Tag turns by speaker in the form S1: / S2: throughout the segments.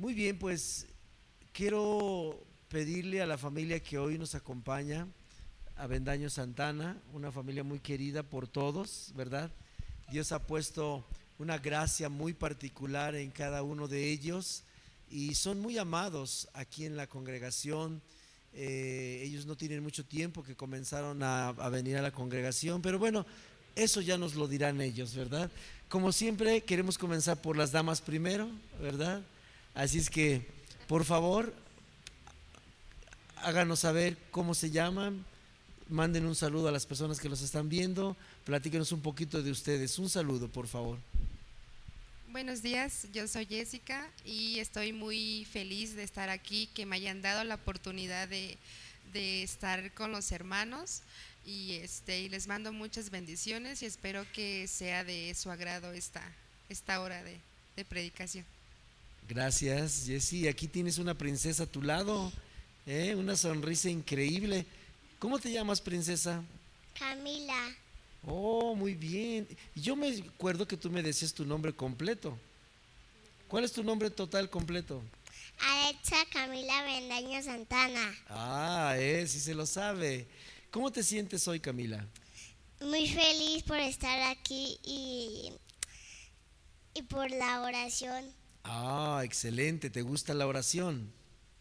S1: Muy bien, pues quiero pedirle a la familia que hoy nos acompaña, a Santana, una familia muy querida por todos, ¿verdad? Dios ha puesto una gracia muy particular en cada uno de ellos y son muy amados aquí en la congregación. Eh, ellos no tienen mucho tiempo que comenzaron a, a venir a la congregación, pero bueno, eso ya nos lo dirán ellos, ¿verdad? Como siempre, queremos comenzar por las damas primero, ¿verdad? Así es que, por favor, háganos saber cómo se llaman, manden un saludo a las personas que los están viendo, platíquenos un poquito de ustedes. Un saludo, por favor.
S2: Buenos días, yo soy Jessica y estoy muy feliz de estar aquí, que me hayan dado la oportunidad de, estar con los hermanos y, este, y les mando muchas bendiciones y espero que sea de su agrado esta, esta hora de, de predicación.
S1: Gracias, Jessy. Aquí tienes una princesa a tu lado, ¿eh? una sonrisa increíble. ¿Cómo te llamas, princesa?
S3: Camila,
S1: Oh, muy bien. Yo me acuerdo que tú me decías tu nombre completo. ¿Cuál es tu nombre total completo?
S3: Alexa Camila Bendaño Santana.
S1: Ah, eh, sí se lo sabe. ¿Cómo te sientes hoy, Camila?
S3: Muy feliz por estar aquí y, y por la oración.
S1: Ah, excelente. ¿Te gusta la oración?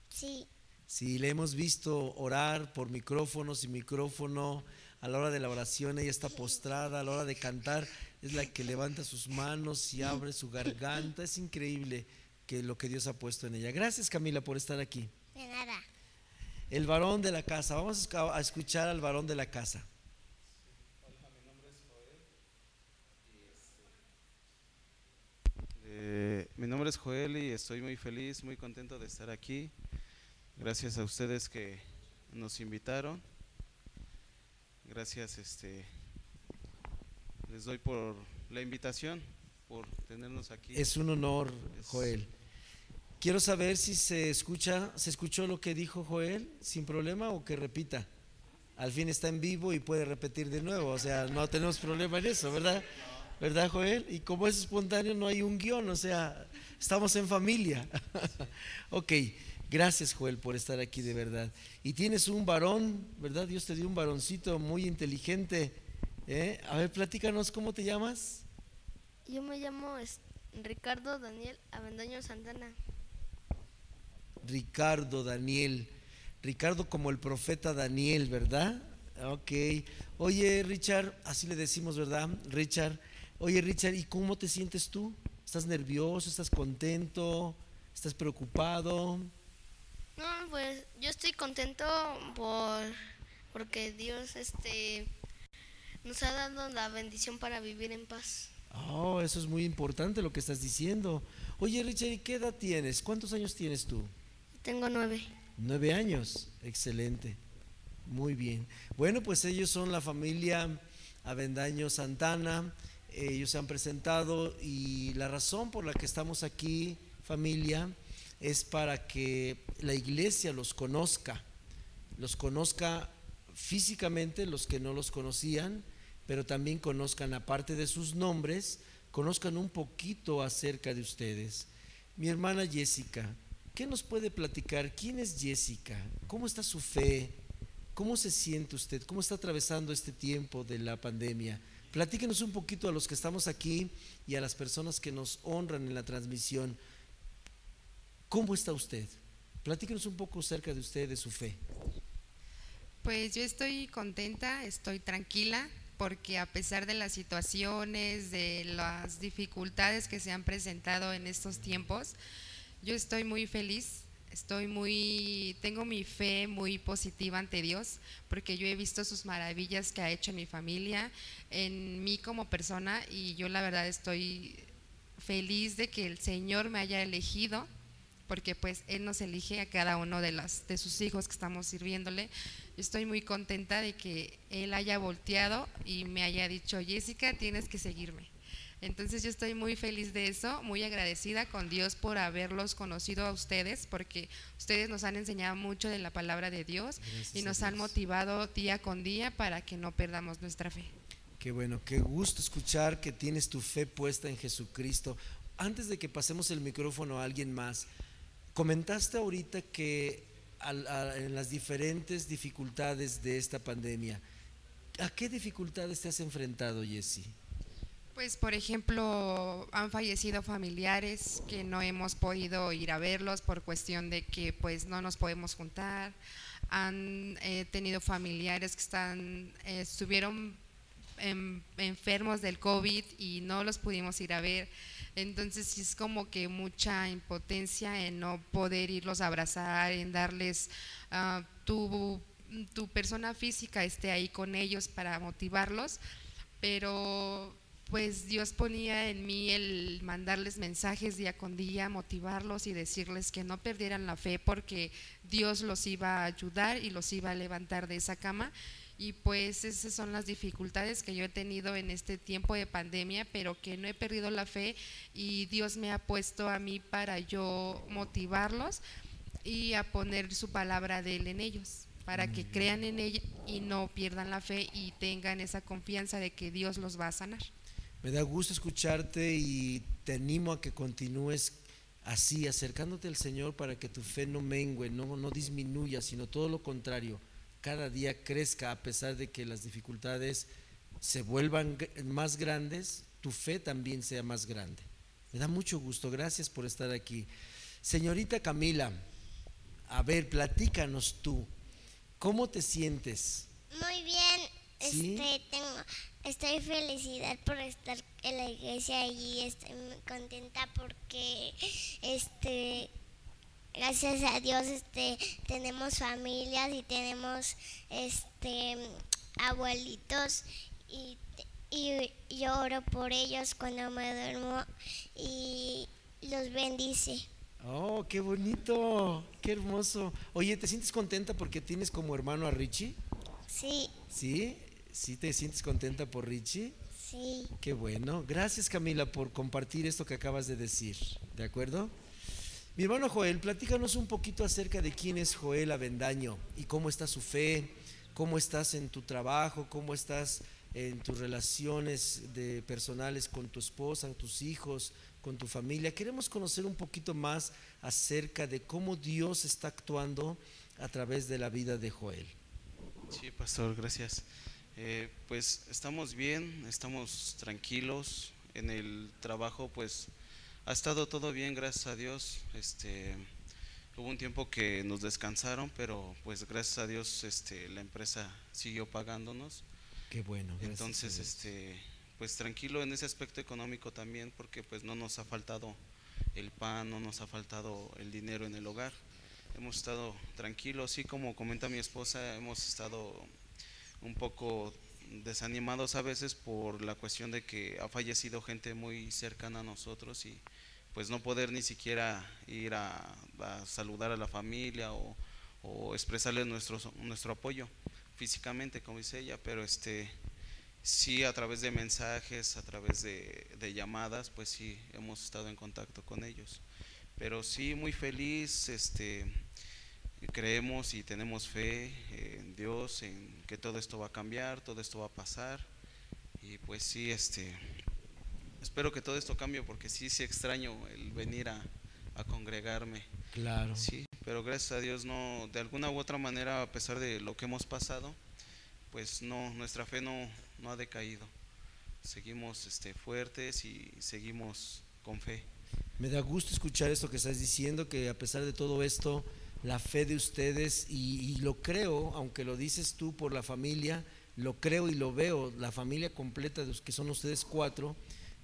S3: Sí,
S1: Sí, le hemos visto orar por micrófonos y micrófono. A la hora de la oración ella está postrada, a la hora de cantar es la que levanta sus manos y abre su garganta. Es increíble que lo que Dios ha puesto en ella. Gracias Camila por estar aquí.
S3: de nada.
S1: El varón de la casa. Vamos a escuchar al varón de la casa.
S4: Eh, mi nombre es Joel y estoy muy feliz, muy contento de estar aquí. Gracias a ustedes que nos invitaron. Gracias, este, les doy por la invitación, por tenernos aquí.
S1: Es un honor,
S4: Es-
S1: Joel. Quiero saber si se escucha, se escuchó lo que dijo Joel sin problema o que repita. Al fin está en vivo y puede repetir de nuevo, o sea, no tenemos problema en eso, ¿verdad? ¿Verdad, Joel? Y como es espontáneo, no hay un guion, o sea, estamos en familia. ok, gracias, Joel, por estar aquí de verdad. Y tienes un varón, ¿verdad? Dios te dio un varoncito muy inteligente. ¿eh? A ver, platícanos, ¿cómo te llamas?
S5: Yo me llamo Ricardo Daniel Avendaño Santana.
S1: Ricardo Daniel. Ricardo como el profeta Daniel, ¿verdad? Ok. Oye, Richard, así le decimos, ¿verdad? Richard. Oye, Richard, ¿y cómo te sientes tú? ¿Estás nervioso? ¿Estás contento? ¿Estás preocupado?
S5: No, pues yo estoy contento por porque Dios este nos ha dado la bendición para vivir en paz.
S1: Oh, eso es muy importante lo que estás diciendo. Oye, Richard, ¿y qué edad tienes? ¿Cuántos años tienes tú?
S5: Tengo nueve.
S1: Nueve años, excelente, muy bien. Bueno, pues ellos son la familia Avendaño Santana, ellos se han presentado y la razón por la que estamos aquí, familia, es para que la iglesia los conozca, los conozca físicamente, los que no los conocían, pero también conozcan, aparte de sus nombres, conozcan un poquito acerca de ustedes. Mi hermana Jessica, ¿qué nos puede platicar? ¿Quién es Jessica? ¿Cómo está su fe? ¿Cómo se siente usted? ¿Cómo está atravesando este tiempo de la pandemia? Platíquenos un poquito a los que estamos aquí y a las personas que nos honran en la transmisión. ¿Cómo está usted? Platíquenos un poco acerca de usted, de su fe.
S2: Pues yo estoy contenta, estoy tranquila, porque a pesar de las situaciones, de las dificultades que se han presentado en estos tiempos, yo estoy muy feliz, estoy muy, tengo mi fe muy positiva ante Dios, porque yo he visto sus maravillas que ha hecho en mi familia, en mí como persona, y yo la verdad estoy feliz de que el Señor me haya elegido porque pues Él nos elige a cada uno de, las, de sus hijos que estamos sirviéndole. Estoy muy contenta de que Él haya volteado y me haya dicho, Jessica, tienes que seguirme. Entonces yo estoy muy feliz de eso, muy agradecida con Dios por haberlos conocido a ustedes, porque ustedes nos han enseñado mucho de la palabra de Dios
S1: Gracias
S2: y nos han motivado día con día para que no perdamos nuestra fe.
S1: Qué bueno, qué gusto escuchar que tienes tu fe puesta en Jesucristo. Antes de que pasemos el micrófono a alguien más, Comentaste ahorita que a- en las diferentes dificultades de esta pandemia, ¿a qué dificultades te has enfrentado, Jessy?
S2: Pues, por ejemplo, han fallecido familiares que no hemos podido ir a verlos por cuestión de que pues no nos podemos juntar. Han eh, tenido familiares que están, eh, estuvieron en- enfermos del COVID y no los pudimos ir a ver. Entonces es como que mucha impotencia en no poder irlos a abrazar, en darles ah, tu, tu persona física esté ahí con ellos para motivarlos, pero pues Dios ponía en mí el mandarles mensajes día con día, motivarlos y decirles que no perdieran la fe porque Dios los iba a ayudar y los iba a levantar de esa cama. Y pues esas son las dificultades que yo he tenido en este tiempo de pandemia, pero que no he perdido la fe y Dios me ha puesto a mí para yo motivarlos y a poner su palabra de Él en ellos, para que crean en ella y no pierdan la fe y tengan esa confianza de que Dios los va a sanar.
S1: Me da gusto escucharte y te animo a que continúes así, acercándote al Señor para que tu fe no mengue, no, no disminuya, sino todo lo contrario, cada día crezca a pesar de que las dificultades se vuelvan más grandes, tu fe también sea más grande. Me da mucho gusto, gracias por estar aquí. Señorita Camila, a ver, platícanos tú, ¿cómo te sientes?
S3: Muy bien,
S1: ¿Sí?
S3: este, tengo, estoy felicidad por estar en la iglesia y estoy muy contenta porque, este, gracias a Dios, este, tenemos familias y tenemos, este, abuelitos y, y yo oro por ellos cuando me duermo y los bendice.
S1: Oh, qué bonito, qué hermoso. Oye, ¿te sientes contenta porque tienes como hermano a Richie?
S3: Sí,
S1: ¿Sí? ¿Sí te sientes contenta por Richie?
S3: sí.
S1: Qué bueno. Gracias Camila por compartir esto que acabas de decir. ¿De acuerdo? Mi hermano Joel, platícanos un poquito acerca de quién es Joel Avendaño y cómo está su fe, cómo estás en tu trabajo, cómo estás en tus relaciones de personales con tu esposa, tus hijos, con tu familia. Queremos conocer un poquito más acerca de cómo Dios está actuando a través de la vida de Joel.
S4: Sí, pastor, gracias. Eh, pues estamos bien, estamos tranquilos en el trabajo, pues ha estado todo bien, gracias a Dios. Este, hubo un tiempo que nos descansaron, pero pues gracias a Dios, este, la empresa siguió pagándonos.
S1: Qué bueno.
S4: Entonces, este, pues tranquilo en ese aspecto económico también, porque pues no nos ha faltado el pan, no nos ha faltado el dinero en el hogar. Hemos estado tranquilos, sí, como comenta mi esposa, hemos estado un poco desanimados a veces por la cuestión de que ha fallecido gente muy cercana a nosotros y pues no poder ni siquiera ir a, saludar a la familia o, o expresarles nuestro, nuestro apoyo físicamente, como dice ella, pero este sí a través de mensajes, a través de, de llamadas, pues sí hemos estado en contacto con ellos. Pero sí muy feliz, este creemos y tenemos fe en Dios, en que todo esto va a cambiar, todo esto va a pasar. Y pues sí, este espero que todo esto cambie porque sí, sí extraño el venir a, a congregarme.
S1: Claro.
S4: Sí, pero gracias a Dios no, de alguna u otra manera, a pesar de lo que hemos pasado, pues no, nuestra fe no, no ha decaído. Seguimos este, fuertes y seguimos con fe.
S1: Me da gusto escuchar esto que estás diciendo, que a pesar de todo esto, la fe de ustedes, y, lo creo, aunque lo dices tú por la familia, lo creo y lo veo, la familia completa de los que son ustedes cuatro,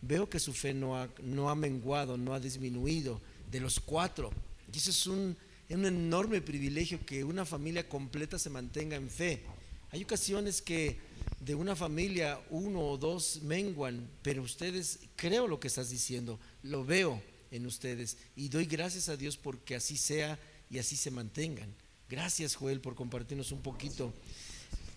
S1: veo que su fe no ha, no ha menguado, no ha disminuido, de los cuatro. Y eso es un, un enorme privilegio que una familia completa se mantenga en fe. Hay ocasiones que de una familia uno o dos menguan, pero ustedes, creo lo que estás diciendo, lo veo en ustedes y doy gracias a Dios porque así sea y así se mantengan. Gracias Joel por compartirnos un poquito.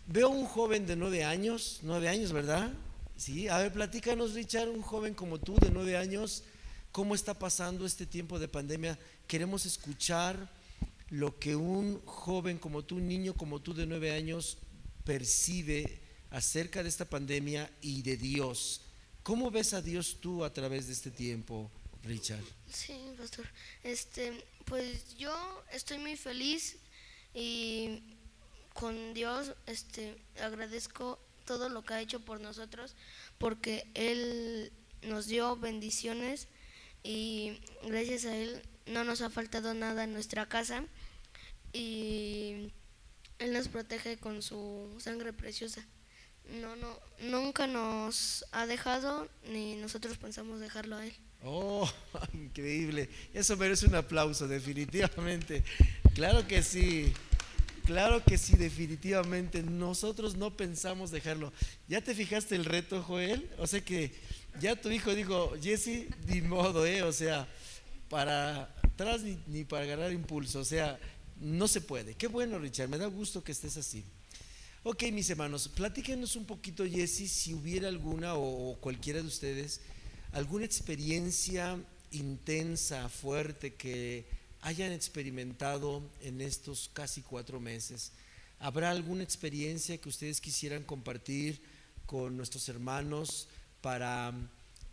S1: Veo un joven de nueve años, nueve años, ¿verdad? Sí, a ver, platícanos Richard, un joven como tú de nueve años, ¿cómo está pasando este tiempo de pandemia? Queremos escuchar lo que un joven como tú, un niño como tú de nueve años percibe acerca de esta pandemia y de Dios. ¿Cómo ves a Dios tú a través de este tiempo, Richard?
S5: Sí, pastor. Este, pues yo estoy muy feliz y con Dios este agradezco todo lo que ha hecho por nosotros porque él nos dio bendiciones y gracias a él no nos ha faltado nada en nuestra casa y él nos protege con su sangre preciosa. No, no, nunca nos ha dejado ni nosotros pensamos dejarlo a él.
S1: Oh, increíble. Eso merece un aplauso, definitivamente. Claro que sí. Claro que sí, definitivamente. Nosotros no pensamos dejarlo. ¿Ya te fijaste el reto, Joel? O sea que ya tu hijo dijo, Jesse, ni modo, ¿eh? O sea, para atrás ni, para agarrar impulso. O sea, no se puede. Qué bueno, Richard. Me da gusto que estés así. Ok, mis hermanos, platíquenos un poquito, Jesse, si hubiera alguna o cualquiera de ustedes, alguna experiencia intensa, fuerte que hayan experimentado en estos casi cuatro meses. ¿Habrá alguna experiencia que ustedes quisieran compartir con nuestros hermanos para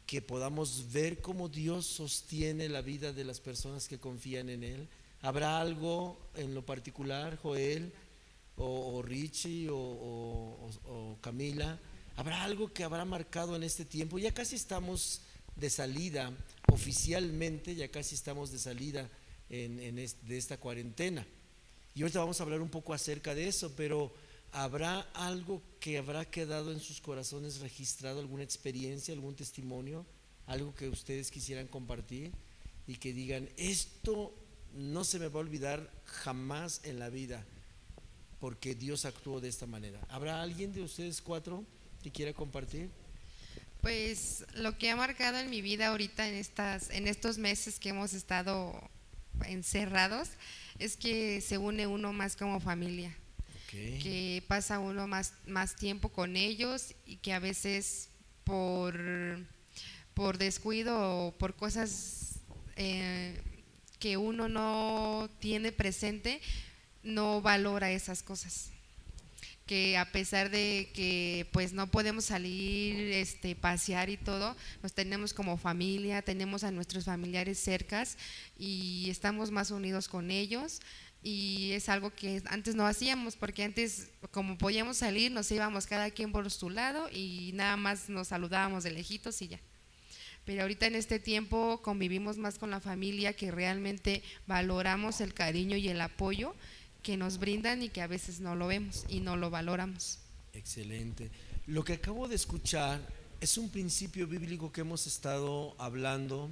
S1: que podamos ver cómo Dios sostiene la vida de las personas que confían en Él? ¿Habrá algo en lo particular, Joel o, o Richie o, o- o Camila? ¿Habrá algo que habrá marcado en este tiempo? Ya casi estamos de salida, oficialmente ya casi estamos de salida de esta cuarentena. Y ahorita vamos a hablar un poco acerca de eso, pero ¿habrá algo que habrá quedado en sus corazones registrado, alguna experiencia, algún testimonio, algo que ustedes quisieran compartir y que digan, esto no se me va a olvidar jamás en la vida, porque Dios actuó de esta manera? ¿Habrá alguien de ustedes cuatro que quiera compartir?
S2: Pues lo que ha marcado en mi vida ahorita en estas en estos meses que hemos estado encerrados es que se une uno más como familia, que pasa uno más más tiempo con ellos y que a veces por por descuido o por cosas eh, que uno no tiene presente no valora esas cosas que a pesar de que pues no podemos salir, este, pasear y todo, nos tenemos como familia, tenemos a nuestros familiares cercas y estamos más unidos con ellos y es algo que antes no hacíamos porque antes como podíamos salir nos íbamos cada quien por su lado y nada más nos saludábamos de lejitos y ya. Pero ahorita en este tiempo convivimos más con la familia, que realmente valoramos el cariño y el apoyo que nos brindan y que a veces no lo vemos y no lo valoramos.
S1: Excelente. Lo que acabo de escuchar es un principio bíblico que hemos estado hablando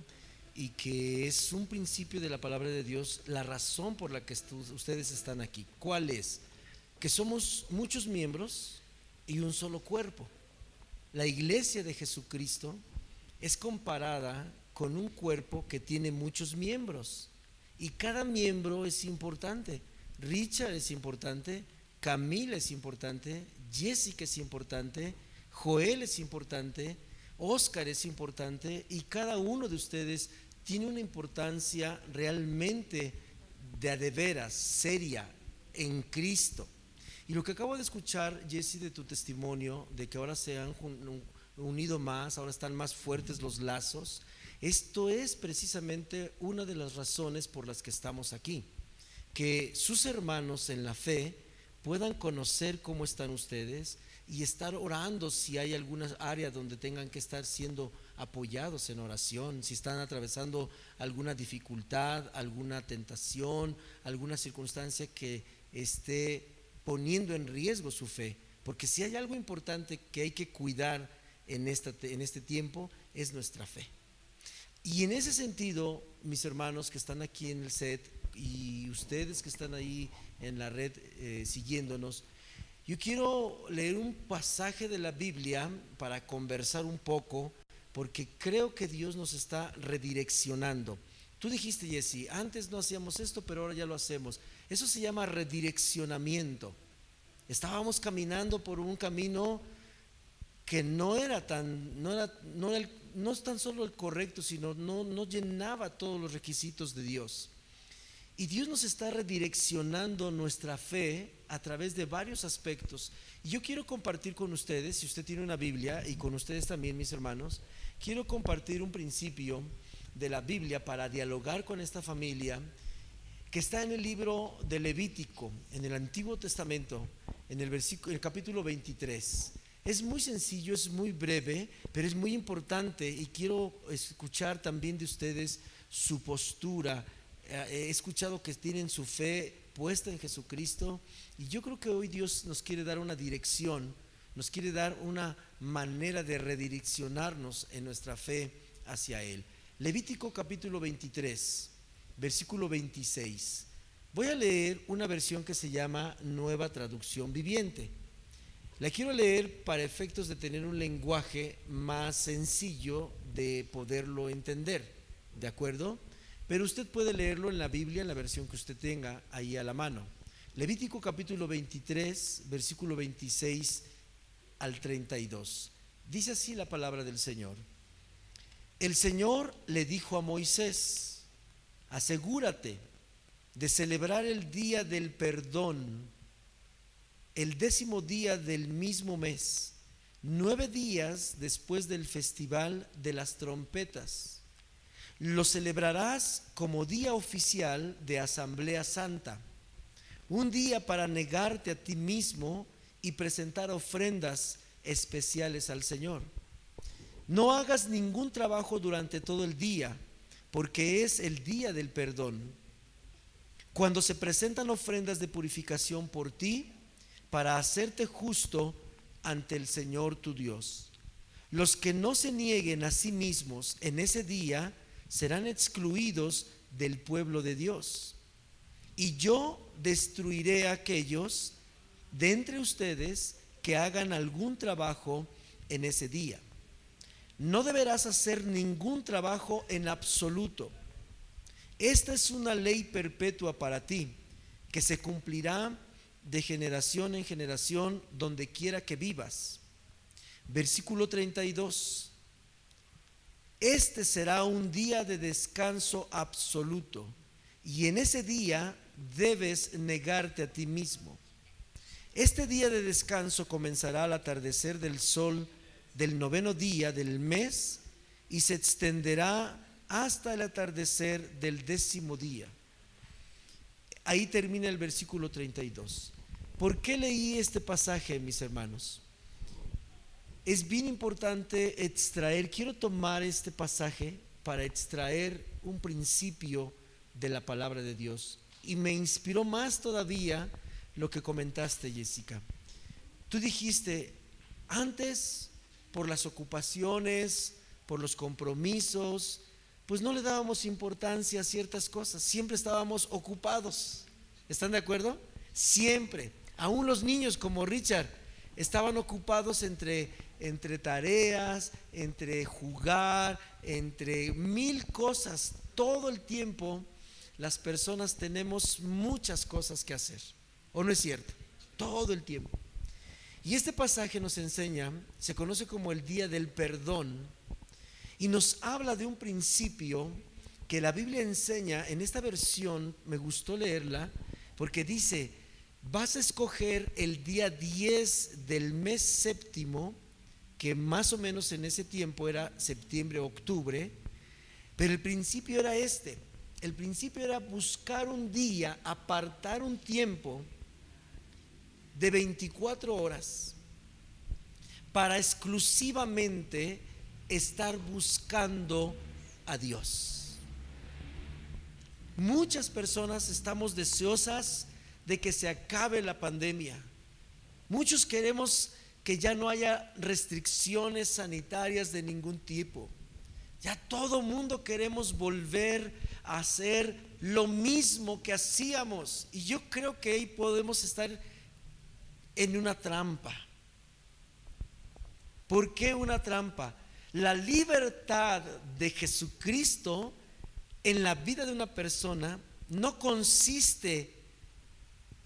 S1: y que es un principio de la palabra de Dios, la razón por la que ustedes están aquí. ¿Cuál es? Que somos muchos miembros y un solo cuerpo. La iglesia de Jesucristo es comparada con un cuerpo que tiene muchos miembros y cada miembro es importante. Richard es importante, Camila es importante, Jessica es importante, Joel es importante, Oscar es importante y cada uno de ustedes tiene una importancia realmente de a de veras, seria, en Cristo. Y lo que acabo de escuchar, Jesse, de tu testimonio, de que ahora se han unido más, ahora están más fuertes los lazos, esto es precisamente una de las razones por las que estamos aquí. Que sus hermanos en la fe puedan conocer cómo están ustedes y estar orando si hay alguna área donde tengan que estar siendo apoyados en oración, si están atravesando alguna dificultad, alguna tentación, alguna circunstancia que esté poniendo en riesgo su fe. Porque si hay algo importante que hay que cuidar en, esta, en este tiempo, es nuestra fe. Y en ese sentido, mis hermanos que están aquí en el set y ustedes que están ahí en la red eh, siguiéndonos, yo quiero leer un pasaje de la Biblia para conversar un poco, porque creo que Dios nos está redireccionando. Tú dijiste, Jesse, antes no hacíamos esto, pero ahora ya lo hacemos. Eso se llama redireccionamiento. Estábamos caminando por un camino que no era tan, no era, no era no es tan solo el correcto, sino no, no llenaba todos los requisitos de Dios. Y Dios nos está redireccionando nuestra fe a través de varios aspectos. Y yo quiero compartir con ustedes, si usted tiene una Biblia, y con ustedes también, mis hermanos, quiero compartir un principio de la Biblia para dialogar con esta familia que está en el libro de Levítico, en el Antiguo Testamento, en el, versículo, el capítulo 23. Es muy sencillo, es muy breve, pero es muy importante y quiero escuchar también de ustedes su postura. Eh, He escuchado que tienen su fe puesta en Jesucristo y yo creo que hoy Dios nos quiere dar una dirección, nos quiere dar una manera de redireccionarnos en nuestra fe hacia Él. Levítico capítulo 23, versículo 26. Voy a leer una versión que se llama Nueva Traducción Viviente. La quiero leer para efectos de tener un lenguaje más sencillo de poderlo entender, ¿de acuerdo? Pero usted puede leerlo en la Biblia, en la versión que usted tenga ahí a la mano. Levítico capítulo 23, versículo 26 al 32. Dice así la palabra del Señor. El Señor le dijo a Moisés, asegúrate de celebrar el día del perdón, el décimo día del mismo mes, nueve días después del festival de las trompetas. Lo celebrarás como día oficial de Asamblea Santa, un día para negarte a ti mismo y presentar ofrendas especiales al Señor. No hagas ningún trabajo durante todo el día, porque es el día del perdón. Cuando se presentan ofrendas de purificación por ti, para hacerte justo ante el Señor tu Dios. Los que no se nieguen a sí mismos en ese día serán excluidos del pueblo de Dios. Y yo destruiré a aquellos de entre ustedes que hagan algún trabajo en ese día. No deberás hacer ningún trabajo en absoluto. Esta es una ley perpetua para ti, que se cumplirá de generación en generación donde quiera que vivas. Versículo 32. Este será un día de descanso absoluto y en ese día debes negarte a ti mismo. Este día de descanso comenzará al atardecer del sol del noveno día del mes y se extenderá hasta el atardecer del décimo día. Ahí termina el versículo 32. ¿Por qué leí este pasaje, mis hermanos? Es bien importante extraer, quiero tomar este pasaje para extraer un principio de la palabra de Dios. Y me inspiró más todavía lo que comentaste, Jessica. Tú dijiste, antes, por las ocupaciones, por los compromisos, pues no le dábamos importancia a ciertas cosas, siempre estábamos ocupados. ¿Están de acuerdo? Siempre. Aún los niños como Richard estaban ocupados entre, entre tareas, entre jugar, entre mil cosas. Todo el tiempo las personas tenemos muchas cosas que hacer. ¿O no es cierto? Todo el tiempo. Y este pasaje nos enseña, se conoce como el día del perdón, y nos habla de un principio que la Biblia enseña, en esta versión me gustó leerla, porque dice, vas a escoger el día 10 del mes séptimo, que más o menos en ese tiempo era septiembre, octubre, pero el principio era este, el principio era buscar un día, apartar un tiempo de 24 horas para exclusivamente estar buscando a Dios. Muchas personas estamos deseosas de que se acabe la pandemia. Muchos queremos que ya no haya restricciones sanitarias de ningún tipo. Ya todo mundo queremos volver a hacer lo mismo que hacíamos. Y yo creo que ahí podemos estar en una trampa. ¿Por qué una trampa? La libertad de Jesucristo en la vida de una persona no consiste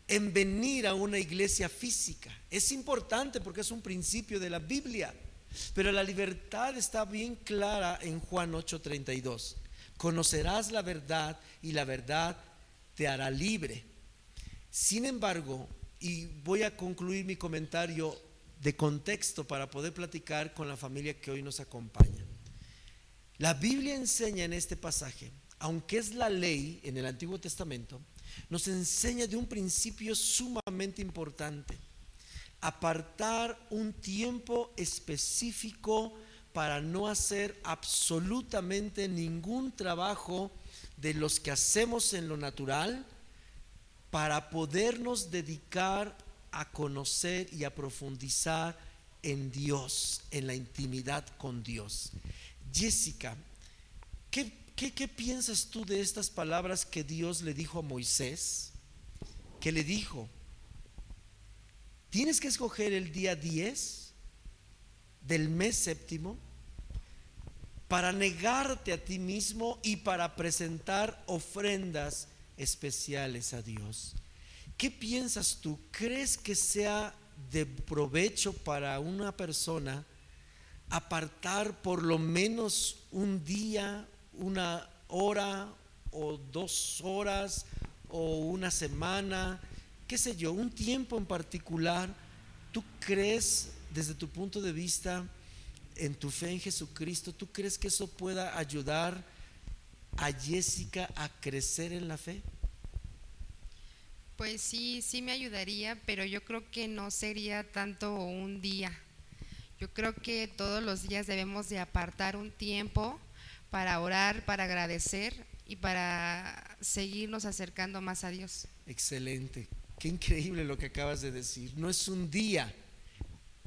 S1: en venir a una iglesia física. Es importante porque es un principio de la Biblia. Pero la libertad está bien clara en Juan 8:32. Conocerás la verdad y la verdad te hará libre. Sin embargo, y voy a concluir mi comentario de contexto para poder platicar con la familia que hoy nos acompaña. La Biblia enseña en este pasaje aunque es la ley en el Antiguo Testamento, nos enseña de un principio sumamente importante. Apartar un tiempo específico para no hacer absolutamente ningún trabajo de los que hacemos en lo natural para podernos dedicar a conocer y a profundizar en Dios, en la intimidad con Dios. Jessica, ¿qué, piensas tú de estas palabras que Dios le dijo a Moisés? Que le dijo, tienes que escoger el día 10 del mes séptimo para negarte a ti mismo y para presentar ofrendas especiales a Dios. ¿Qué piensas tú? ¿Crees que sea de provecho para una persona apartar por lo menos un día, una hora o dos horas o una semana, qué sé yo, un tiempo en particular? ¿Tú crees desde tu punto de vista en tu fe en Jesucristo, tú crees que eso pueda ayudar a Jessica a crecer en la fe?
S2: Pues sí, sí me ayudaría, pero yo creo que no sería tanto un día. Yo creo que todos los días debemos de apartar un tiempo para orar, para agradecer y para seguirnos acercando más a Dios.
S1: Excelente. Qué increíble lo que acabas de decir. No es un día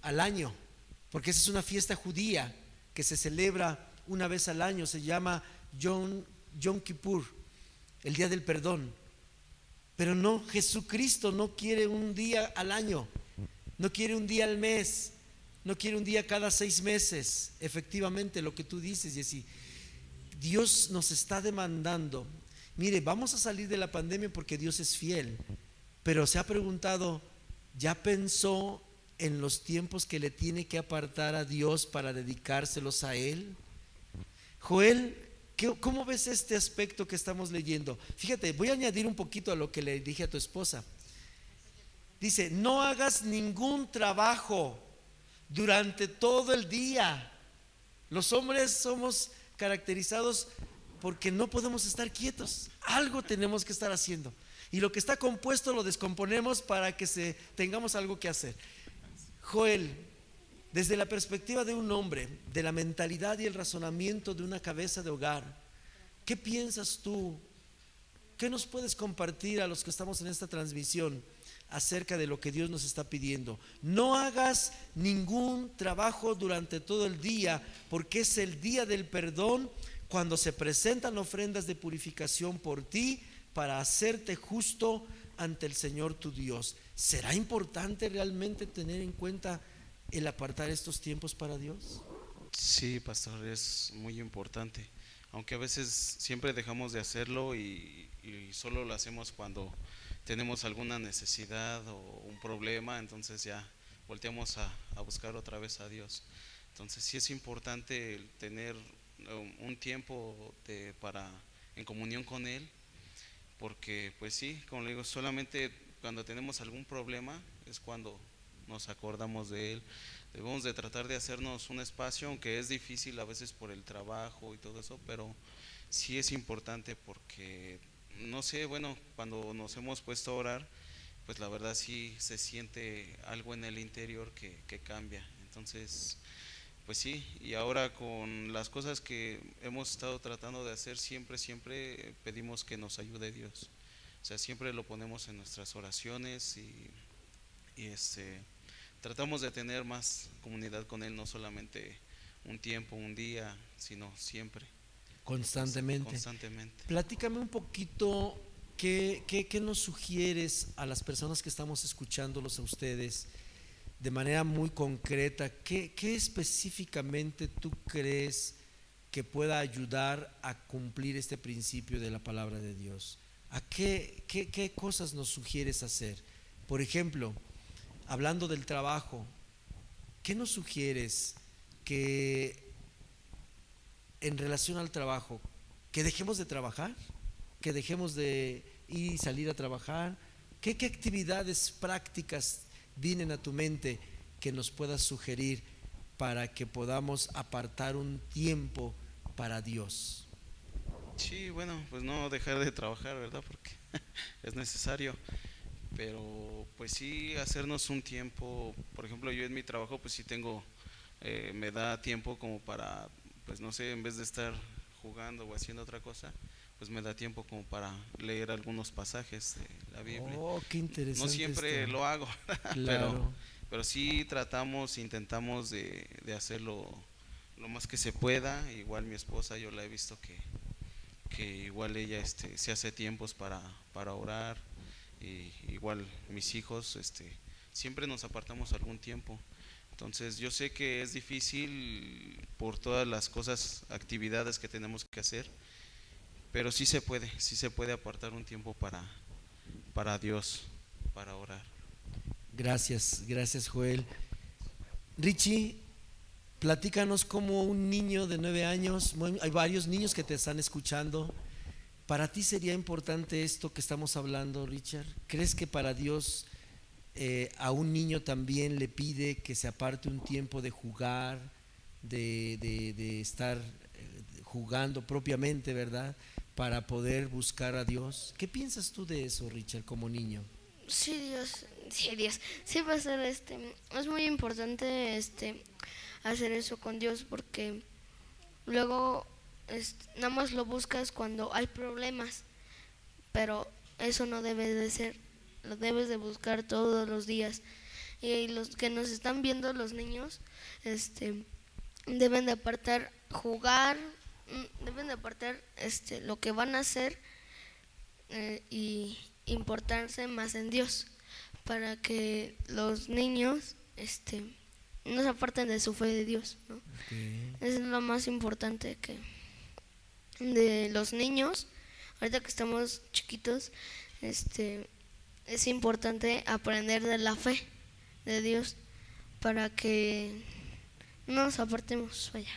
S1: al año, porque esa es una fiesta judía que se celebra una vez al año, se llama Yom, Yom Kippur, el día del perdón. Pero no, Jesucristo no quiere un día al año, no quiere un día al mes, no quiere un día cada seis meses. Efectivamente, lo que tú dices, Jessy, Dios nos está demandando. Mire, vamos a salir de la pandemia porque Dios es fiel, pero se ha preguntado, ¿ya pensó en los tiempos que le tiene que apartar a Dios para dedicárselos a Él? Joel ¿Cómo ves este aspecto que estamos leyendo? Fíjate, voy a añadir un poquito a lo que le dije a tu esposa. Dice, no hagas ningún trabajo durante todo el día. Los hombres somos caracterizados porque no podemos estar quietos. Algo tenemos que estar haciendo. Y lo que está compuesto lo descomponemos para que se, tengamos algo que hacer. Joel, desde la perspectiva de un hombre, de la mentalidad y el razonamiento de una cabeza de hogar, ¿qué piensas tú? ¿Qué nos puedes compartir a los que estamos en esta transmisión acerca de lo que Dios nos está pidiendo? No hagas ningún trabajo durante todo el día, porque es el día del perdón cuando se presentan ofrendas de purificación por ti para hacerte justo ante el Señor tu Dios. ¿Será importante realmente tener en cuenta el apartar estos tiempos para Dios?
S4: Sí, pastor, es muy importante. Aunque a veces siempre dejamos de hacerlo y, solo lo hacemos cuando tenemos alguna necesidad o un problema, entonces ya volteamos a, buscar otra vez a Dios. Entonces sí es importante tener un tiempo de, para en comunión con Él, porque pues sí, como le digo, solamente cuando tenemos algún problema es cuando nos acordamos de Él. Debemos de tratar de hacernos un espacio, aunque es difícil a veces por el trabajo y todo eso, pero sí es importante porque, no sé, bueno, cuando nos hemos puesto a orar, pues la verdad sí se siente algo en el interior que, que cambia. Entonces, pues sí, y ahora con las cosas que hemos estado tratando de hacer, siempre, siempre pedimos que nos ayude Dios. O sea, siempre lo ponemos en nuestras oraciones y, este tratamos de tener más comunidad con Él, no solamente un tiempo, un día, sino siempre.
S1: Constantemente.
S4: Constantemente.
S1: Platícame un poquito qué, qué, nos sugieres a las personas que estamos escuchándolos a ustedes de manera muy concreta. ¿Qué, qué específicamente tú crees que pueda ayudar a cumplir este principio de la palabra de Dios? ¿A qué, qué, qué cosas nos sugieres hacer? Por ejemplo, hablando del trabajo, ¿qué nos sugieres que en relación al trabajo, que dejemos de trabajar, que dejemos de ir y salir a trabajar? ¿Qué, qué actividades prácticas vienen a tu mente que nos puedas sugerir para que podamos apartar un tiempo para Dios?
S4: Sí, bueno, pues no dejar de trabajar, ¿verdad? Porque es necesario. Pero pues sí, hacernos un tiempo, por ejemplo, yo en mi trabajo pues sí tengo, eh, me da tiempo como para, pues no sé, en vez de estar jugando o haciendo otra cosa, pues me da tiempo como para leer algunos pasajes de la Biblia.
S1: Oh, qué interesante.
S4: No siempre lo hago,
S1: Claro.
S4: pero, pero sí tratamos, intentamos de, de hacerlo lo más que se pueda. Igual mi esposa, yo la he visto que, que igual ella este, se hace tiempos para, para orar. Y igual mis hijos, este, siempre nos apartamos algún tiempo. Entonces yo sé que es difícil por todas las cosas, actividades que tenemos que hacer, pero sí se puede, sí se puede apartar un tiempo para, para Dios, para orar.
S1: Gracias, gracias Joel. Richie, platícanos como un niño de nueve años, hay varios niños que te están escuchando. ¿Para ti sería importante esto que estamos hablando, Richard? ¿Crees que para Dios eh, a un niño también le pide que se aparte un tiempo de jugar, de, de- estar eh, jugando propiamente, ¿verdad? Para poder buscar a Dios. ¿Qué piensas tú de eso, Richard, como niño?
S5: Sí, Dios, sí, Dios. Sí va a ser este, es muy importante este hacer eso con Dios porque luego nada más lo buscas cuando hay problemas, pero eso no debe de ser, lo debes de buscar todos los días. Y los que nos están viendo los niños, este deben de apartar jugar, mm, deben de apartar este lo que van a hacer eh, y importarse más en Dios para que los niños este no se aparten de su fe de Dios ¿no? es lo más importante que de los niños ahorita que estamos chiquitos este es importante aprender de la fe de Dios para que no nos apartemos vaya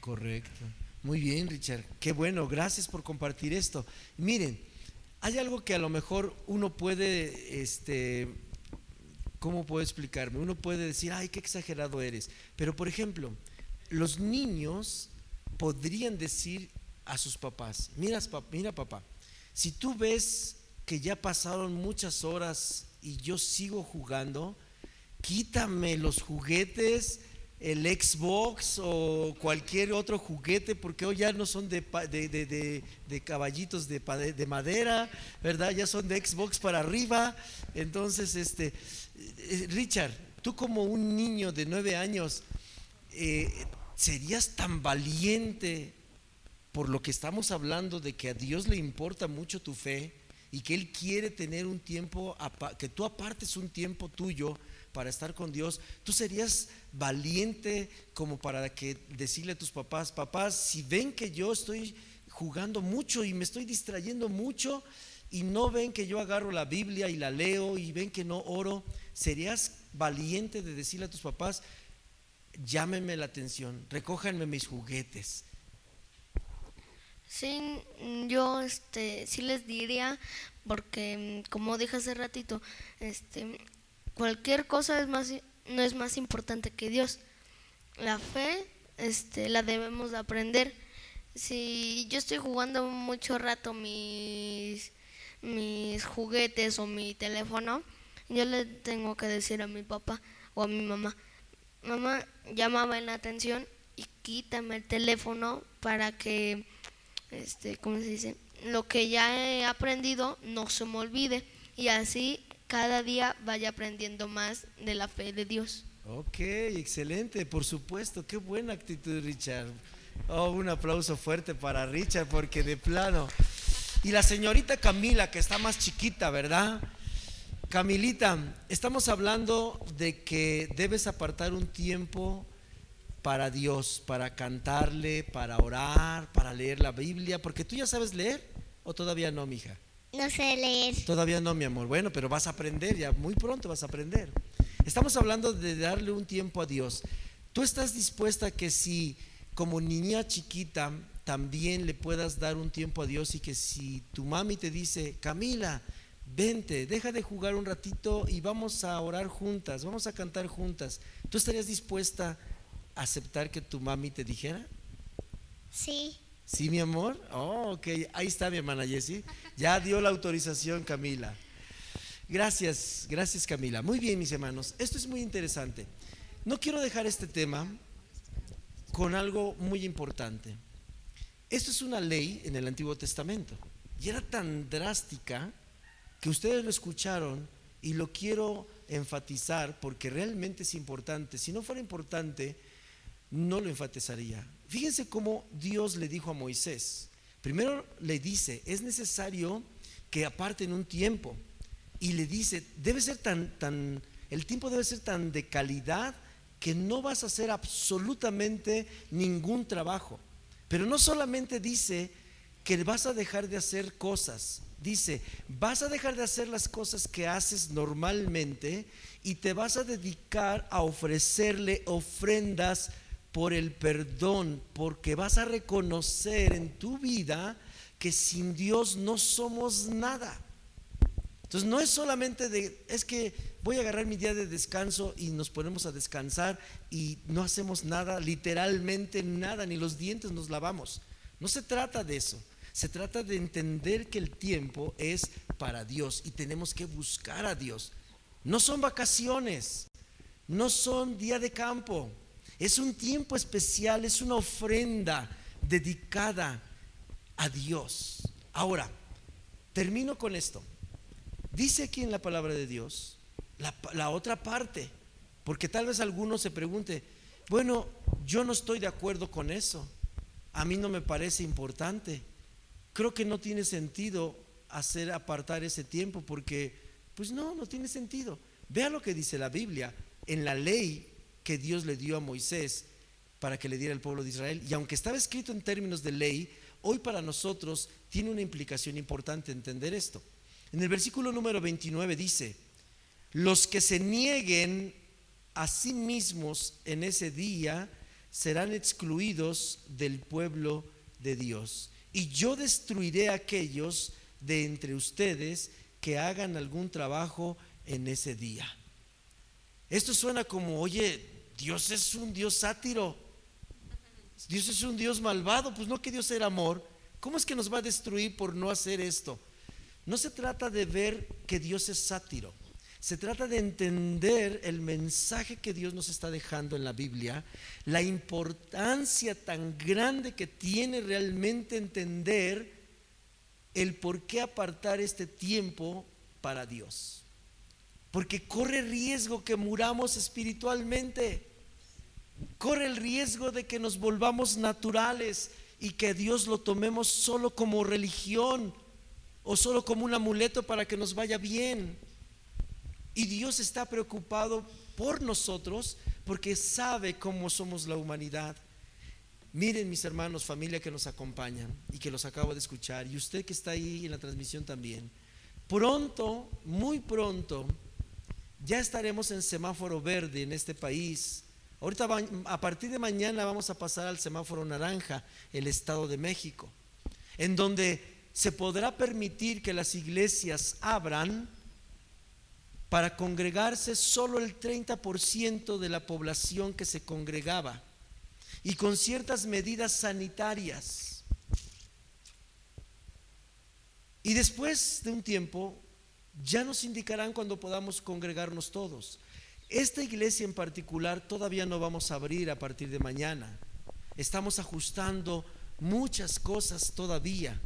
S1: Correcto. Muy bien, Richard. Qué bueno, gracias por compartir esto. Miren, hay algo que a lo mejor uno puede, este, ¿cómo puedo explicarme? Uno puede decir, ay, qué exagerado eres. Pero, por ejemplo, los niños podrían decir a sus papás, mira, mira papá, si tú ves que ya pasaron muchas horas y yo sigo jugando, quítame los juguetes, el Xbox o cualquier otro juguete, porque hoy ya no son de, de, de- caballitos de madera, ¿verdad? Ya son de Xbox para arriba. Entonces, este, eh, Richard, tú como un niño de nueve años, eh, ¿serías tan valiente por lo que estamos hablando de que a Dios le importa mucho tu fe y que Él quiere tener un tiempo, que tú apartes un tiempo tuyo para estar con Dios, tú serías valiente como para que decirle a tus papás, papás, si ven que yo estoy jugando mucho y me estoy distrayendo mucho y no ven que yo agarro la Biblia y la leo y ven que no oro, serías valiente de decirle a tus papás, llámenme la atención, recójanme mis juguetes.
S5: Sí, mm, yo este sí les diría porque mm, como dije hace ratito, este cualquier cosa es más no es más importante que Dios. La fe este la debemos de aprender. Si yo estoy jugando mucho rato mis mis juguetes o mi teléfono, yo le tengo que decir a mi papá o a mi mamá, mamá, llámame la atención y quítame el teléfono para que este, ¿cómo se dice? Lo que ya he aprendido no se me olvide y así cada día vaya aprendiendo más de la fe de Dios.
S1: Ok, excelente, por supuesto, qué buena actitud Richard. Oh, un aplauso fuerte para Richard porque de plano. Y la señorita Camila, que está más chiquita, ¿verdad? Camilita, estamos hablando de que debes apartar un tiempo para Dios, para cantarle, para orar, para leer la Biblia, porque tú ya sabes leer o todavía no, mija.
S3: No sé leer.
S1: Todavía no, mi amor. Bueno, pero vas a aprender, ya muy pronto vas a aprender. Estamos hablando de darle un tiempo a Dios. ¿Tú estás dispuesta a que si como niña chiquita también le puedas dar un tiempo a Dios y que si tu mami te dice, Camila, vente, deja de jugar un ratito y vamos a orar juntas, vamos a cantar juntas, ¿tú estarías dispuesta a aceptar que tu mami te dijera?
S3: Sí,
S1: ¿Sí, mi amor? Oh, ok. Ahí está mi hermana Jessie. Ya dio la autorización Camila. Gracias, gracias Camila. Muy bien, mis hermanos. Esto es muy interesante. No quiero dejar este tema con algo muy importante. Esto es una ley en el Antiguo Testamento. Y era tan drástica que ustedes lo escucharon y lo quiero enfatizar porque realmente es importante. Si no fuera importante, no lo enfatizaría. Fíjense cómo Dios le dijo a Moisés. Primero le dice, es necesario que aparten un tiempo. Y le dice, debe ser tan, tan, el tiempo debe ser tan de calidad que no vas a hacer absolutamente ningún trabajo. Pero no solamente dice que vas a dejar de hacer cosas, dice, vas a dejar de hacer las cosas que haces normalmente y te vas a dedicar a ofrecerle ofrendas por el perdón, porque vas a reconocer en tu vida que sin Dios no somos nada. Entonces no es solamente de, es que voy a agarrar mi día de descanso y nos ponemos a descansar y no hacemos nada, literalmente nada, ni los dientes nos lavamos. No se trata de eso. Se trata de entender que el tiempo es para Dios y tenemos que buscar a Dios. No son vacaciones, no son día de campo, es un tiempo especial, es una ofrenda dedicada a Dios. Ahora, termino con esto. Dice aquí en la palabra de Dios la, otra parte, porque tal vez alguno se pregunte, bueno, yo no estoy de acuerdo con eso, a mí no me parece importante, creo que no tiene sentido hacer apartar ese tiempo porque, pues no, no tiene sentido. Vea lo que dice la Biblia en la ley que Dios le dio a Moisés para que le diera al pueblo de Israel. Y aunque estaba escrito en términos de ley, hoy para nosotros tiene una implicación importante entender esto. En el versículo número 29 dice, los que se nieguen a sí mismos en ese día serán excluidos del pueblo de Dios. Y yo destruiré a aquellos de entre ustedes que hagan algún trabajo en ese día. Esto suena como, oye, Dios es un Dios sátiro. Dios es un Dios malvado. Pues no que Dios era amor. ¿Cómo es que nos va a destruir por no hacer esto? No se trata de ver que Dios es sátiro. Se trata de entender el mensaje que Dios nos está dejando en la Biblia, la importancia tan grande que tiene realmente entender el por qué apartar este tiempo para Dios. Porque corre riesgo que muramos espiritualmente. Corre el riesgo de que nos volvamos naturales y que Dios lo tomemos solo como religión o solo como un amuleto para que nos vaya bien. Y Dios está preocupado por nosotros porque sabe cómo somos la humanidad. Miren mis hermanos, familia que nos acompañan y que los acabo de escuchar, y usted que está ahí en la transmisión también. Pronto, muy pronto, ya estaremos en semáforo verde en este país Ahorita a partir de mañana vamos a pasar al semáforo naranja, el Estado de México, en donde se podrá permitir que las iglesias abran para congregarse solo el 30% de la población que se congregaba y con ciertas medidas sanitarias. Y después de un tiempo ya nos indicarán cuando podamos congregarnos todos. Esta iglesia en particular todavía no vamos a abrir a partir de mañana. Estamos ajustando muchas cosas todavía.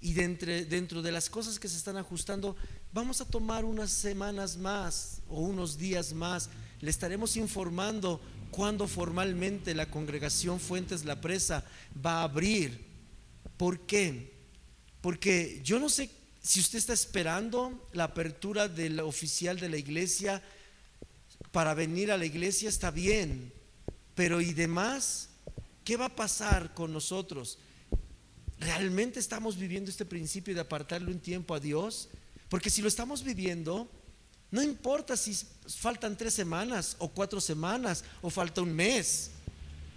S1: Y dentro de las cosas que se están ajustando, vamos a tomar unas semanas más o unos días más. Le estaremos informando cuándo formalmente la congregación Fuentes La Presa va a abrir. ¿Por qué? Porque yo no sé si usted está esperando la apertura del oficial de la iglesia para venir a la iglesia está bien, pero ¿y demás? ¿Qué va a pasar con nosotros? ¿Realmente estamos viviendo este principio de apartarle un tiempo a Dios? Porque si lo estamos viviendo, no importa si faltan tres semanas o cuatro semanas, o falta un mes,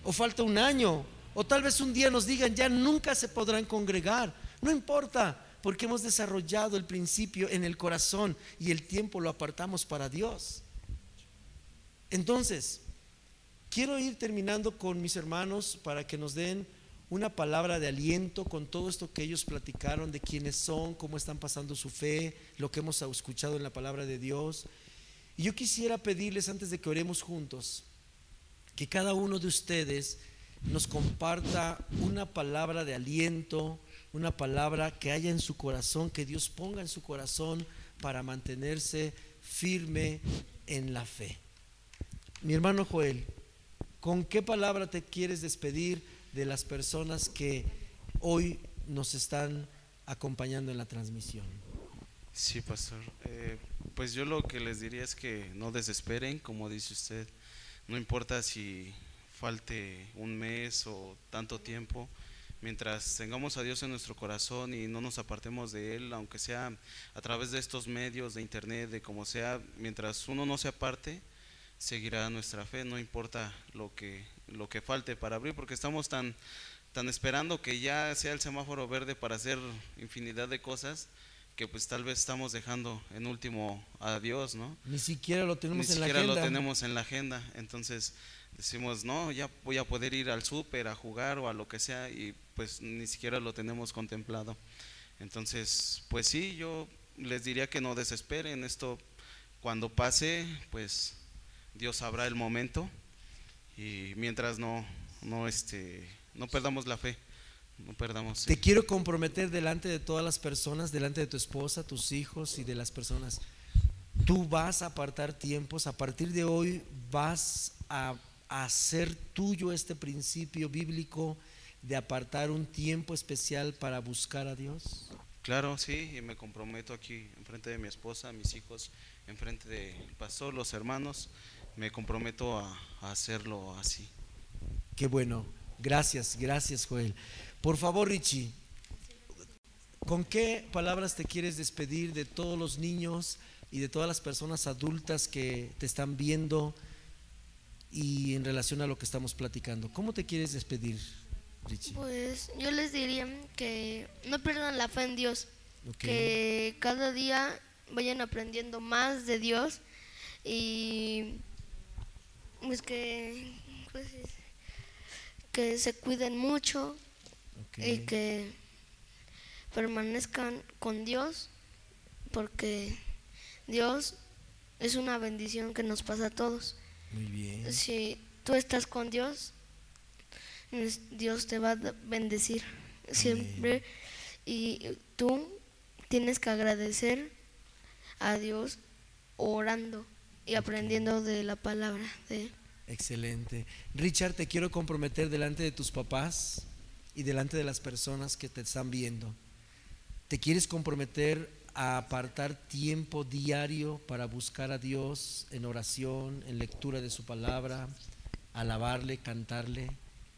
S1: o falta un año, o tal vez un día nos digan ya nunca se podrán congregar. No importa, porque hemos desarrollado el principio en el corazón y el tiempo lo apartamos para Dios. Entonces, quiero ir terminando con mis hermanos para que nos den una palabra de aliento con todo esto que ellos platicaron de quiénes son, cómo están pasando su fe, lo que hemos escuchado en la palabra de Dios. Y yo quisiera pedirles antes de que oremos juntos, que cada uno de ustedes nos comparta una palabra de aliento, una palabra que haya en su corazón, que Dios ponga en su corazón para mantenerse firme en la fe. Mi hermano Joel, ¿con qué palabra te quieres despedir de las personas que hoy nos están acompañando en la transmisión?
S4: Sí, pastor. Eh, pues yo lo que les diría es que no desesperen, como dice usted. No importa si falte un mes o tanto tiempo, mientras tengamos a Dios en nuestro corazón y no nos apartemos de Él, aunque sea a través de estos medios, de internet, de como sea, mientras uno no se aparte, seguirá nuestra fe, no importa lo que, lo que falte para abrir, porque estamos tan, tan esperando que ya sea el semáforo verde para hacer infinidad de cosas que pues tal vez estamos dejando en último a Dios, ¿no?
S1: Ni siquiera lo tenemos
S4: Ni
S1: en la
S4: siquiera
S1: agenda.
S4: lo tenemos en la agenda, entonces decimos, no, ya voy a poder ir al súper, a jugar o a lo que sea, y pues ni siquiera lo tenemos contemplado. Entonces, pues sí, yo les diría que no desesperen, esto cuando pase, pues Dios sabrá el momento, y mientras no, no, este, no perdamos la fe, no perdamos.
S1: Te quiero comprometer delante de todas las personas, delante de tu esposa, tus hijos y de las personas. Tú vas a apartar tiempos, a partir de hoy vas a, a hacer tuyo este principio bíblico de apartar un tiempo especial para buscar a Dios.
S4: Claro, sí, y me comprometo aquí enfrente de mi esposa, mis hijos, enfrente del pastor, los hermanos, me comprometo a, a hacerlo así.
S1: Qué bueno. Gracias, gracias Joel. Por favor, Richie, ¿con qué palabras te quieres despedir de todos los niños y de todas las personas adultas que te están viendo y en relación a lo que estamos platicando? ¿Cómo te quieres despedir, Richie?
S5: Pues yo les diría que no pierdan la fe en Dios, que cada día vayan aprendiendo más de Dios y pues que pues, que se cuiden mucho y que permanezcan con Dios porque Dios es una bendición que nos pasa a todos.
S1: Muy bien.
S5: Si tú estás con Dios, Dios te va a bendecir siempre y tú tienes que agradecer a Dios orando y aprendiendo de la palabra de Él.
S1: Excelente. Richard, te quiero comprometer delante de tus papás y delante de las personas que te están viendo. ¿Te quieres comprometer a apartar tiempo diario para buscar a Dios en oración, en lectura de su palabra, alabarle, cantarle?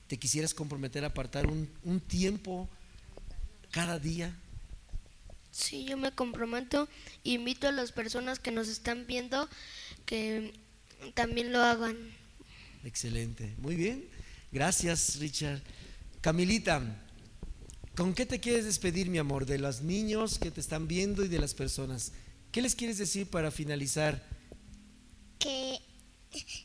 S1: ¿Te quisieras comprometer a apartar un, un tiempo cada día?
S5: Sí, yo me comprometo invito a las personas que nos están viendo que también lo hagan.
S1: Excelente. Muy bien. Gracias, Richard. Camilita, ¿con qué te quieres despedir, mi amor, de los niños que te están viendo y de las personas? ¿Qué les quieres decir para finalizar?
S3: Que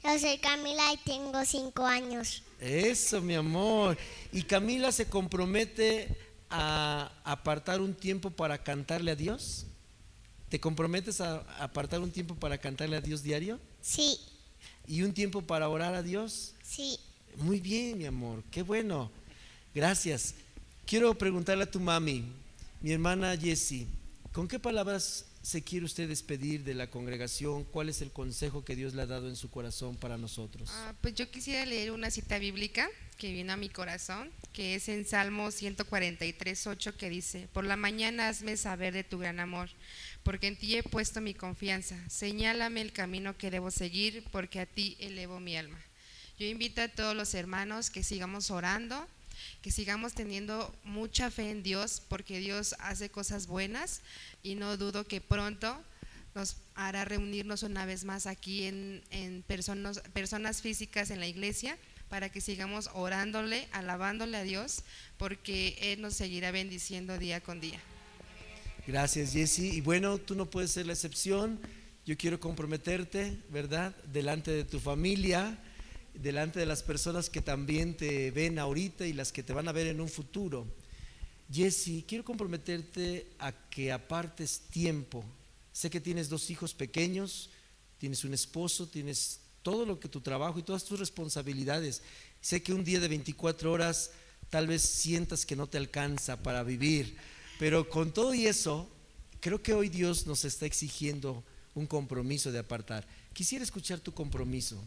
S3: yo soy Camila y tengo cinco años.
S1: Eso, mi amor. Y Camila se compromete a apartar un tiempo para cantarle a Dios. ¿Te comprometes a apartar un tiempo para cantarle a Dios diario?
S3: Sí,
S1: ¿Y un tiempo para orar a Dios?
S3: sí.
S1: Muy bien, mi amor, qué bueno. Gracias. Quiero preguntarle a tu mami, mi hermana Jessie, ¿con qué palabras se quiere usted despedir de la congregación? ¿Cuál es el consejo que Dios le ha dado en su corazón para nosotros?
S2: Ah, pues yo quisiera leer una cita bíblica que viene a mi corazón, que es en Salmo 143, 8, que dice, por la mañana hazme saber de tu gran amor, porque en ti he puesto mi confianza. Señálame el camino que debo seguir, porque a ti elevo mi alma. Yo invito a todos los hermanos que sigamos orando, que sigamos teniendo mucha fe en Dios, porque Dios hace cosas buenas y no dudo que pronto nos hará reunirnos una vez más aquí en, en personas, personas físicas en la iglesia para que sigamos orándole, alabándole a Dios, porque Él nos seguirá bendiciendo día con día.
S1: Gracias, Jessie. Y bueno, tú no puedes ser la excepción. Yo quiero comprometerte, ¿verdad? Delante de tu familia, delante de las personas que también te ven ahorita y las que te van a ver en un futuro. Jesse, quiero comprometerte a que apartes tiempo. Sé que tienes dos hijos pequeños, tienes un esposo, tienes todo lo que tu trabajo y todas tus responsabilidades. Sé que un día de 24 horas tal vez sientas que no te alcanza para vivir, pero con todo y eso, creo que hoy Dios nos está exigiendo un compromiso de apartar. Quisiera escuchar tu compromiso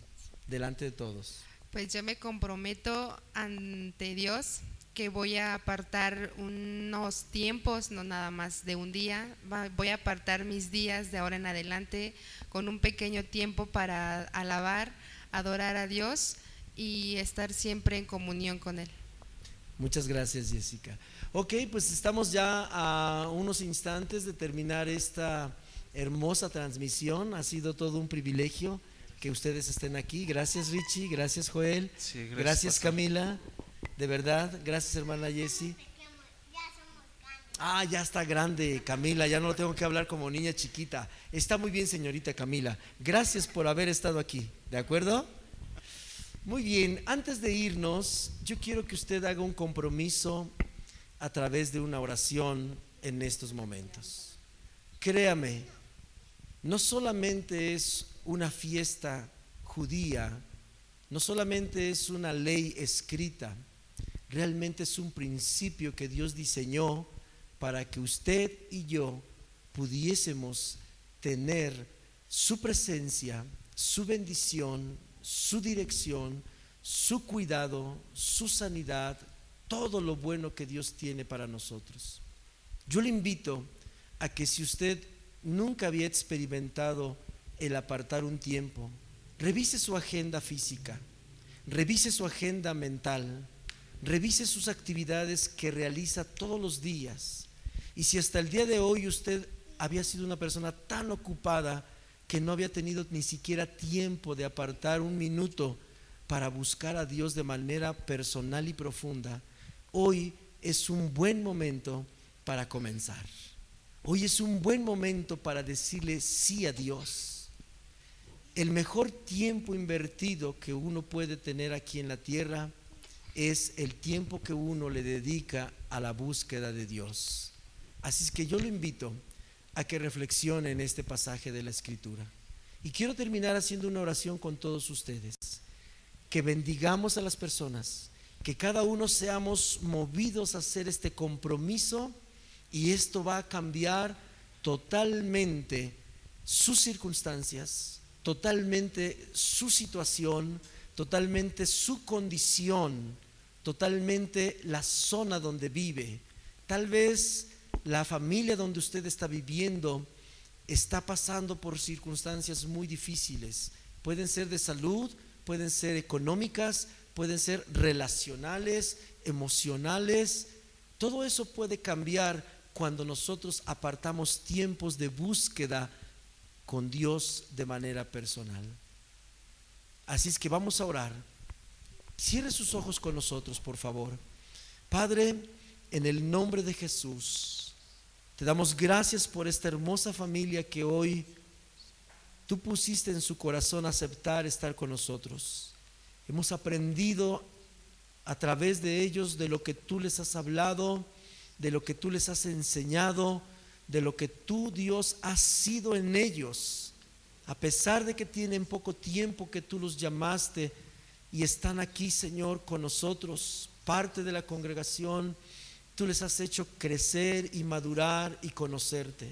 S1: delante de todos.
S2: Pues yo me comprometo ante Dios que voy a apartar unos tiempos, no nada más de un día, voy a apartar mis días de ahora en adelante con un pequeño tiempo para alabar, adorar a Dios y estar siempre en comunión con Él.
S1: Muchas gracias, Jessica. Ok, pues estamos ya a unos instantes de terminar esta hermosa transmisión. Ha sido todo un privilegio que ustedes estén aquí. Gracias, Richie. Gracias, Joel. gracias, Camila. De verdad, gracias, hermana Jessie. Ah, ya está grande, Camila, ya no lo tengo que hablar como niña chiquita. Está muy bien, señorita Camila. Gracias por haber estado aquí, ¿de acuerdo? Muy bien, antes de irnos, yo quiero que usted haga un compromiso a través de una oración en estos momentos. Créame, no solamente es una fiesta judía, no solamente es una ley escrita, realmente es un principio que Dios diseñó para que usted y yo pudiésemos tener su presencia, su bendición, su dirección, su cuidado, su sanidad, todo lo bueno que Dios tiene para nosotros. Yo le invito a que si usted nunca había experimentado el apartar un tiempo, revise su agenda física, revise su agenda mental, revise sus actividades que realiza todos los días. Y si hasta el día de hoy usted había sido una persona tan ocupada que no había tenido ni siquiera tiempo de apartar un minuto para buscar a Dios de manera personal y profunda, hoy es un buen momento para comenzar. Hoy es un buen momento para decirle sí a Dios. El mejor tiempo invertido que uno puede tener aquí en la tierra es el tiempo que uno le dedica a la búsqueda de Dios. Así es que yo lo invito a que reflexione en este pasaje de la Escritura. Y quiero terminar haciendo una oración con todos ustedes. Que bendigamos a las personas, que cada uno seamos movidos a hacer este compromiso y esto va a cambiar totalmente sus circunstancias, totalmente su situación, totalmente su condición, totalmente la zona donde vive. Tal vez la familia donde usted está viviendo está pasando por circunstancias muy difíciles. Pueden ser de salud, pueden ser económicas, pueden ser relacionales, emocionales. Todo eso puede cambiar cuando nosotros apartamos tiempos de búsqueda con Dios de manera personal. Así es que vamos a orar. Cierre sus ojos con nosotros, por favor. Padre, en el nombre de Jesús, te damos gracias por esta hermosa familia que hoy tú pusiste en su corazón aceptar estar con nosotros. Hemos aprendido a través de ellos de lo que tú les has hablado, de lo que tú les has enseñado, de lo que tú, Dios, has sido en ellos. A pesar de que tienen poco tiempo que tú los llamaste y están aquí, Señor, con nosotros, parte de la congregación Tú les has hecho crecer y madurar y conocerte.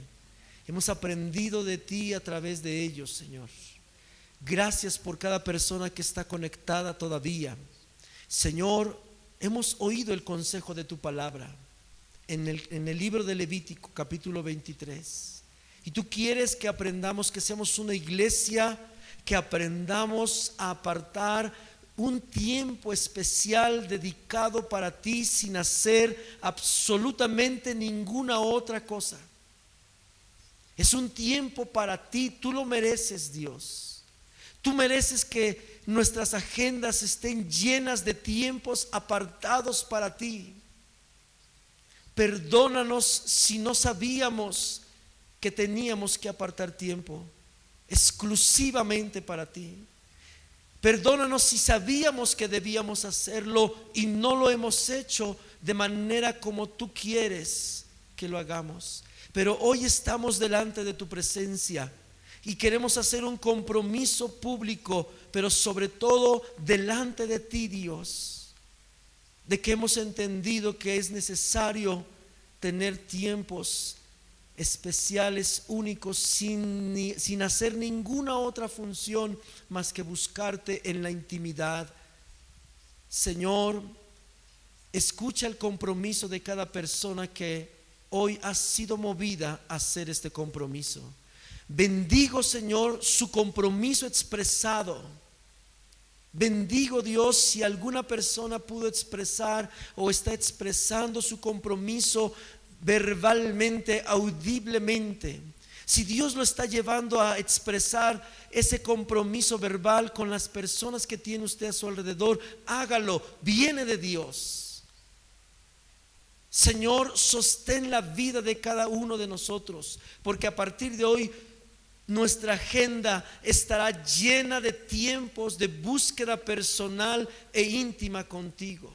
S1: Hemos aprendido de ti a través de ellos, Señor. Gracias por cada persona que está conectada todavía. Señor, hemos oído el consejo de tu palabra en el, libro de Levítico capítulo 23. Y tú quieres que aprendamos, que seamos una iglesia, que aprendamos a apartar un tiempo especial dedicado para ti sin hacer absolutamente ninguna otra cosa. Es un tiempo para ti, tú lo mereces Dios. Tú mereces que nuestras agendas estén llenas de tiempos apartados para ti. Perdónanos si no sabíamos que teníamos que apartar tiempo exclusivamente para ti. Perdónanos si sabíamos que debíamos hacerlo y no lo hemos hecho de manera como tú quieres que lo hagamos. Pero hoy estamos delante de tu presencia y queremos hacer un compromiso público, pero sobre todo delante de ti, Dios, de que hemos entendido que es necesario tener tiempos especiales, únicos, sin, sin hacer ninguna otra función más que buscarte en la intimidad. Señor, escucha el compromiso de cada persona que hoy ha sido movida a hacer este compromiso. Bendigo, Señor, su compromiso expresado. Bendigo Dios si alguna persona pudo expresar o está expresando su compromiso verbalmente, audiblemente. Si Dios lo está llevando a expresar ese compromiso verbal con las personas que tiene usted a su alrededor, hágalo, viene de Dios. Señor, sostén la vida de cada uno de nosotros, porque a partir de hoy nuestra agenda estará llena de tiempos de búsqueda personal e íntima contigo.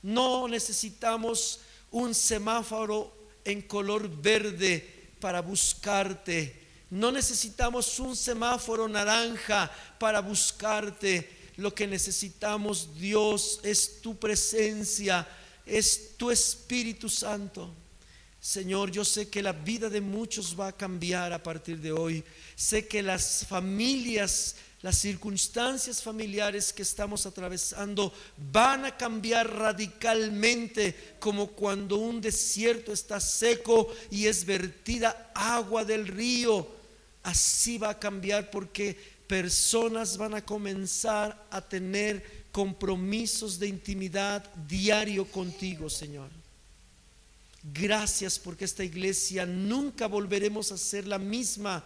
S1: No necesitamos un semáforo en color verde para buscarte. No necesitamos un semáforo naranja para buscarte. Lo que necesitamos, Dios, es tu presencia, es tu Espíritu Santo. Señor, yo sé que la vida de muchos va a cambiar a partir de hoy. Sé que las familias las circunstancias familiares que estamos atravesando van a cambiar radicalmente como cuando un desierto está seco y es vertida agua del río. Así va a cambiar porque personas van a comenzar a tener compromisos de intimidad diario contigo, Señor. Gracias porque esta iglesia nunca volveremos a ser la misma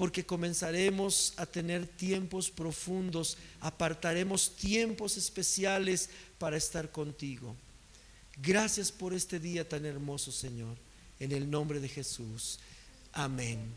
S1: porque comenzaremos a tener tiempos profundos, apartaremos tiempos especiales para estar contigo. Gracias por este día tan hermoso, Señor. En el nombre de Jesús. Amén.